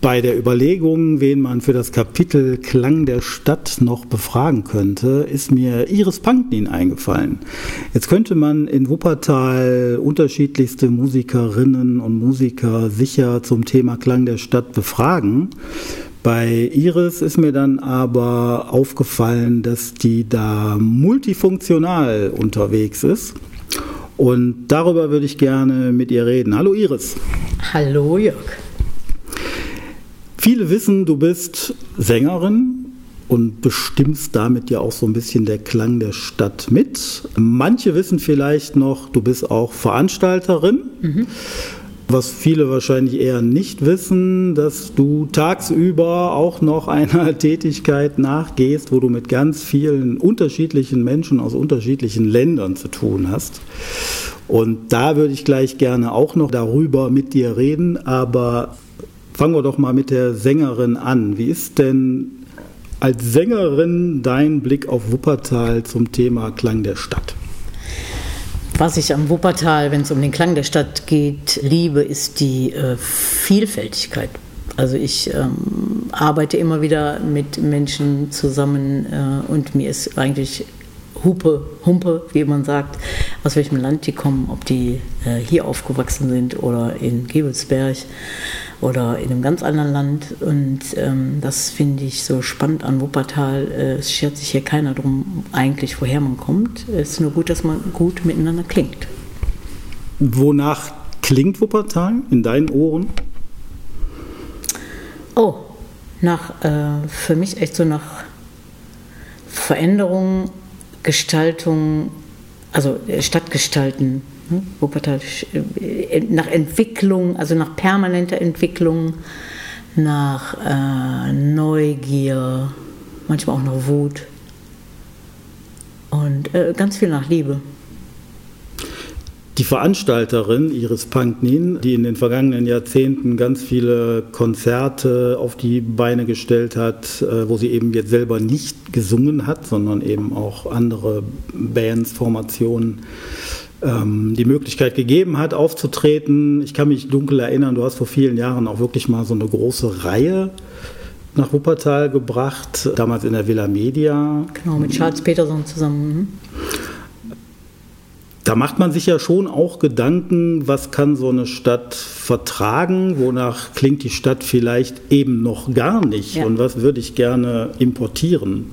bei der Überlegung, wen man für das Kapitel Klang der Stadt noch befragen könnte, ist mir Iris Panknin eingefallen. Jetzt könnte man in Wuppertal unterschiedlichste Musikerinnen und Musiker sicher zum Thema Klang der Stadt befragen. Bei Iris ist mir dann aber aufgefallen, dass die da multifunktional unterwegs ist. Und darüber würde ich gerne mit ihr reden. Hallo Iris. Hallo Jörg. Viele wissen, du bist Sängerin und bestimmst damit ja auch so ein bisschen der Klang der Stadt mit. Manche wissen vielleicht noch, du bist auch Veranstalterin. Mhm. Was viele wahrscheinlich eher nicht wissen, dass du tagsüber auch noch einer Tätigkeit nachgehst, wo du mit ganz vielen unterschiedlichen Menschen aus unterschiedlichen Ländern zu tun hast. Und da würde ich gleich gerne auch noch darüber mit dir reden, aber Fangen wir doch mal mit der Sängerin an. Wie ist denn als Sängerin dein Blick auf Wuppertal zum Thema Klang der Stadt? Was ich am Wuppertal, wenn es um den Klang der Stadt geht, liebe, ist die äh, Vielfältigkeit. Also ich ähm, arbeite immer wieder mit Menschen zusammen äh, und mir ist eigentlich Hupe, Humpe, wie man sagt, aus welchem Land die kommen, ob die äh, hier aufgewachsen sind oder in Gebelsberg oder in einem ganz anderen Land. Und ähm, das finde ich so spannend an Wuppertal. Äh, es schert sich hier keiner drum, eigentlich, woher man kommt. Es ist nur gut, dass man gut miteinander klingt. Wonach klingt Wuppertal in deinen Ohren? Oh, nach, äh, für mich echt so nach Veränderung, Gestaltung, also äh, Stadtgestalten hm? Wuppertal äh, nach Entwicklung, also nach permanenter Entwicklung, nach äh, Neugier, manchmal auch nach Wut und äh, ganz viel nach Liebe. Die Veranstalterin Iris Panknin, die in den vergangenen Jahrzehnten ganz viele Konzerte auf die Beine gestellt hat, äh, wo sie eben jetzt selber nicht gesungen hat, sondern eben auch andere Bands, Formationen ähm, die Möglichkeit gegeben hat, aufzutreten. Ich kann mich dunkel erinnern, du hast vor vielen Jahren auch wirklich mal so eine große Reihe nach Wuppertal gebracht, damals in der Villa Media. Genau, mit Charles Peterson zusammen. Da macht man sich ja schon auch Gedanken, was kann so eine Stadt vertragen, wonach klingt die Stadt vielleicht eben noch gar nicht ja. und was würde ich gerne importieren.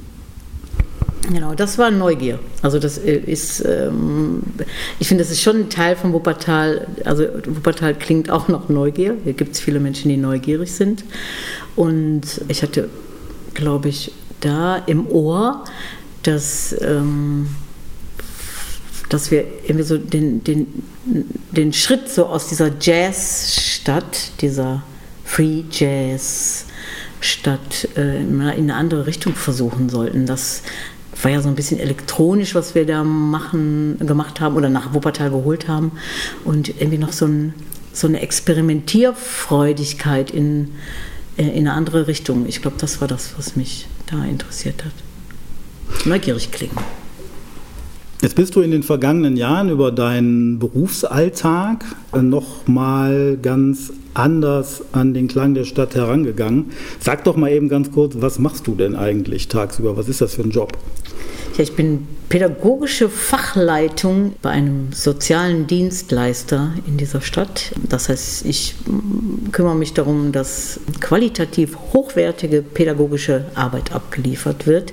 Genau, das war Neugier. Also das äh, ist, ähm, ich finde, das ist schon ein Teil von Wuppertal. Also Wuppertal klingt auch noch Neugier. Hier gibt es viele Menschen, die neugierig sind. Und ich hatte, glaube ich, da im Ohr, dass, ähm, dass wir irgendwie so den, den, den Schritt so aus dieser Jazzstadt, dieser Free Jazz, Stadt äh, in eine andere Richtung versuchen sollten. Dass, war ja so ein bisschen elektronisch, was wir da machen, gemacht haben oder nach Wuppertal geholt haben. Und irgendwie noch so, ein, so eine Experimentierfreudigkeit in, äh, in eine andere Richtung. Ich glaube, das war das, was mich da interessiert hat. Neugierig klingen. Jetzt bist du in den vergangenen Jahren über deinen Berufsalltag noch mal ganz anders an den Klang der Stadt herangegangen. Sag doch mal eben ganz kurz, was machst du denn eigentlich tagsüber? Was ist das für ein Job? Ja, ich bin pädagogische Fachleitung bei einem sozialen Dienstleister in dieser Stadt. Das heißt, ich kümmere mich darum, dass qualitativ hochwertige pädagogische Arbeit abgeliefert wird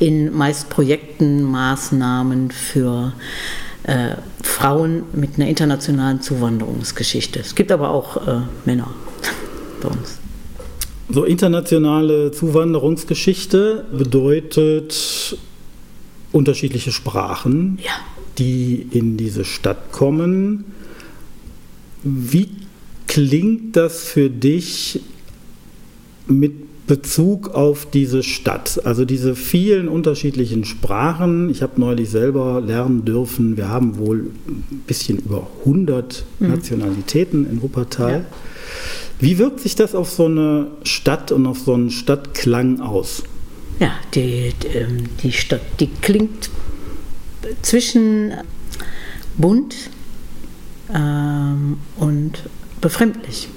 in meist Projekten, Maßnahmen für äh, Frauen mit einer internationalen Zuwanderungsgeschichte. Es gibt aber auch äh, Männer bei uns. So internationale Zuwanderungsgeschichte bedeutet unterschiedliche Sprachen, ja. die in diese Stadt kommen. Wie klingt das für dich mit Bezug auf diese Stadt? Also diese vielen unterschiedlichen Sprachen. Ich habe neulich selber lernen dürfen, wir haben wohl ein bisschen über 100 mhm. Nationalitäten in Wuppertal. Ja. Wie wirkt sich das auf so eine Stadt und auf so einen Stadtklang aus? Ja, die, ähm, die Stadt, die klingt zwischen bunt ähm, und befremdlich.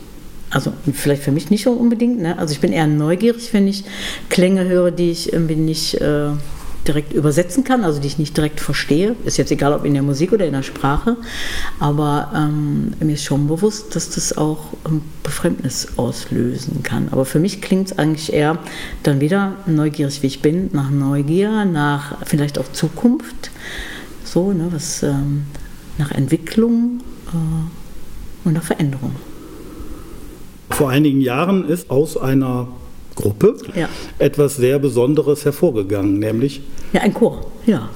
Also vielleicht für mich nicht unbedingt. Ne? Also ich bin eher neugierig, wenn ich Klänge höre, die ich irgendwie nicht äh, direkt übersetzen kann, also die ich nicht direkt verstehe. Ist jetzt egal, ob in der Musik oder in der Sprache. Aber ähm, mir ist schon bewusst, dass das auch ein Befremdnis auslösen kann. Aber für mich klingt es eigentlich eher dann wieder neugierig, wie ich bin, nach Neugier, nach vielleicht auch Zukunft, so, ne, was ähm, nach Entwicklung äh, und nach Veränderung. Vor einigen Jahren ist aus einer Gruppe ja. etwas sehr Besonderes hervorgegangen, nämlich? Ja, ein Chor, ja.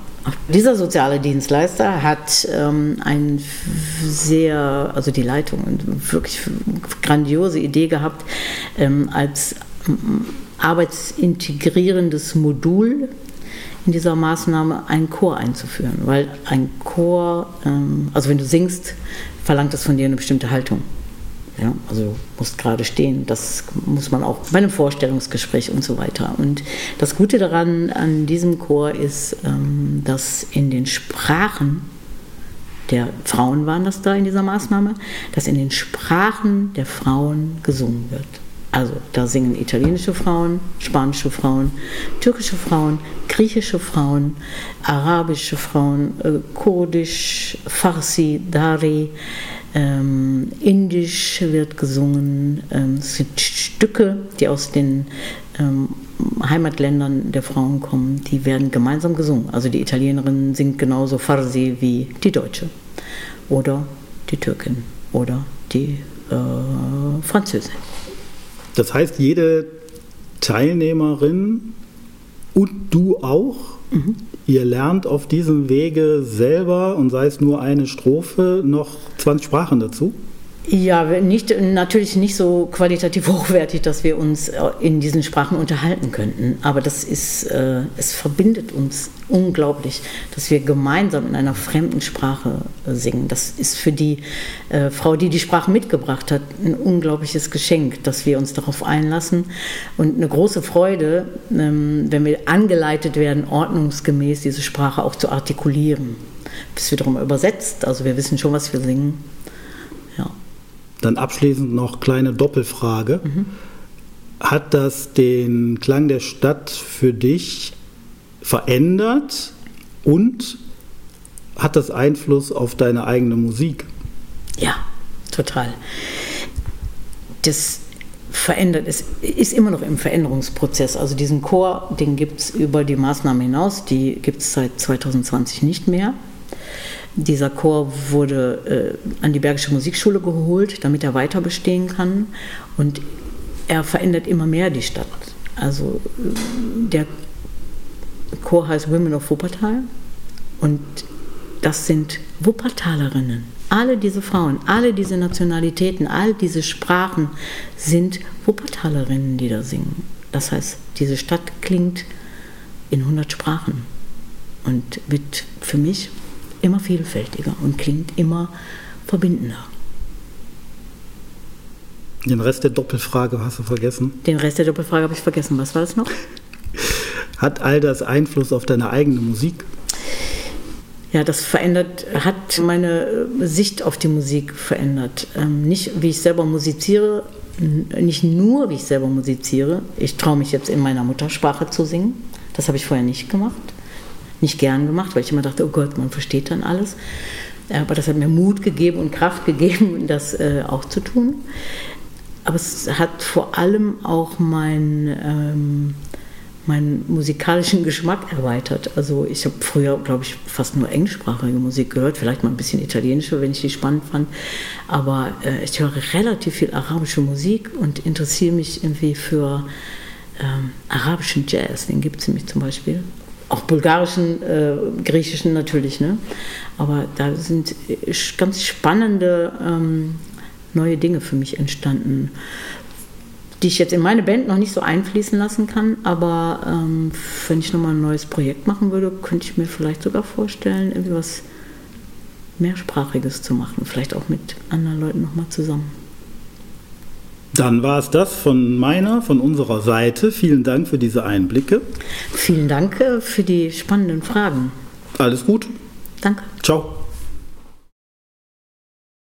Dieser soziale Dienstleister hat ähm, ein sehr, also die Leitung, eine wirklich grandiose Idee gehabt, ähm, als ähm, arbeitsintegrierendes Modul in dieser Maßnahme einen Chor einzuführen, weil ein Chor, ähm, also wenn du singst, verlangt das von dir eine bestimmte Haltung. Ja, also musst gerade stehen. Das muss man auch bei einem Vorstellungsgespräch und so weiter. Und das Gute daran an diesem Chor ist, ähm, dass in den Sprachen der Frauen waren das da in dieser Maßnahme, dass in den Sprachen der Frauen gesungen wird. Also da singen italienische Frauen, spanische Frauen, türkische Frauen, griechische Frauen, arabische Frauen, äh, kurdisch, Farsi, Dari, ähm, Indisch wird gesungen. Ähm, es sind Stücke, die aus den ähm, Heimatländern der Frauen kommen, die werden gemeinsam gesungen. Also die Italienerin singt genauso Farsi wie die Deutsche oder die Türkin oder die äh, Französin. Das heißt, jede Teilnehmerin und du auch, mhm. Ihr lernt auf diesem Wege selber und sei es nur eine Strophe noch 20 Sprachen dazu? Ja, nicht, natürlich nicht so qualitativ hochwertig, dass wir uns äh, in diesen Sprachen unterhalten könnten. Aber das ist, äh, es verbindet uns unglaublich, dass wir gemeinsam in einer fremden Sprache äh, singen. Das ist für die äh, Frau, die die Sprache mitgebracht hat, ein unglaubliches Geschenk, dass wir uns darauf einlassen. Und eine große Freude, ähm, wenn wir angeleitet werden, ordnungsgemäß diese Sprache auch zu artikulieren. Bis wiederum übersetzt. Also wir wissen schon, was wir singen. Dann abschließend noch kleine Doppelfrage. Mhm. Hat das den Klang der Stadt für dich verändert und hat das Einfluss auf deine eigene Musik? Ja, total. Das verändert, es ist immer noch im Veränderungsprozess. Also diesen Chor, den gibt es über die Maßnahmen hinaus, die gibt es seit 2020 nicht mehr. Dieser Chor wurde äh, an die Bergische Musikschule geholt, damit er weiter bestehen kann. Und er verändert immer mehr die Stadt. Also äh, der Chor heißt Women of Wuppertal und das sind Wuppertalerinnen. Alle diese Frauen, alle diese Nationalitäten, all diese Sprachen sind Wuppertalerinnen, die da singen. Das heißt, diese Stadt klingt in 100 Sprachen und wird für mich immer vielfältiger und klingt immer verbindender. Den Rest der Doppelfrage hast du vergessen? Den Rest der Doppelfrage habe ich vergessen. Was war das noch? Hat all das Einfluss auf deine eigene Musik? Ja, das verändert, hat meine Sicht auf die Musik verändert. Ähm, nicht, wie ich selber musiziere, nicht nur, wie ich selber musiziere. Ich traue mich jetzt in meiner Muttersprache zu singen. Das habe ich vorher nicht gemacht nicht gern gemacht, weil ich immer dachte, oh Gott, man versteht dann alles. Aber das hat mir Mut gegeben und Kraft gegeben, das äh, auch zu tun. Aber es hat vor allem auch mein, ähm, meinen musikalischen Geschmack erweitert. Also ich habe früher, glaube ich, fast nur englischsprachige Musik gehört, vielleicht mal ein bisschen italienische, wenn ich die spannend fand. Aber äh, ich höre relativ viel arabische Musik und interessiere mich irgendwie für ähm, arabischen Jazz. Den gibt es nämlich zum Beispiel auch bulgarischen, äh, griechischen natürlich, ne? Aber da sind ganz spannende ähm, neue Dinge für mich entstanden, die ich jetzt in meine Band noch nicht so einfließen lassen kann. Aber ähm, wenn ich nochmal ein neues Projekt machen würde, könnte ich mir vielleicht sogar vorstellen, irgendwie was mehrsprachiges zu machen, vielleicht auch mit anderen Leuten nochmal zusammen. Dann war es das von meiner, von unserer Seite. Vielen Dank für diese Einblicke. Vielen Dank äh, für die spannenden Fragen. Alles gut. Danke. Ciao.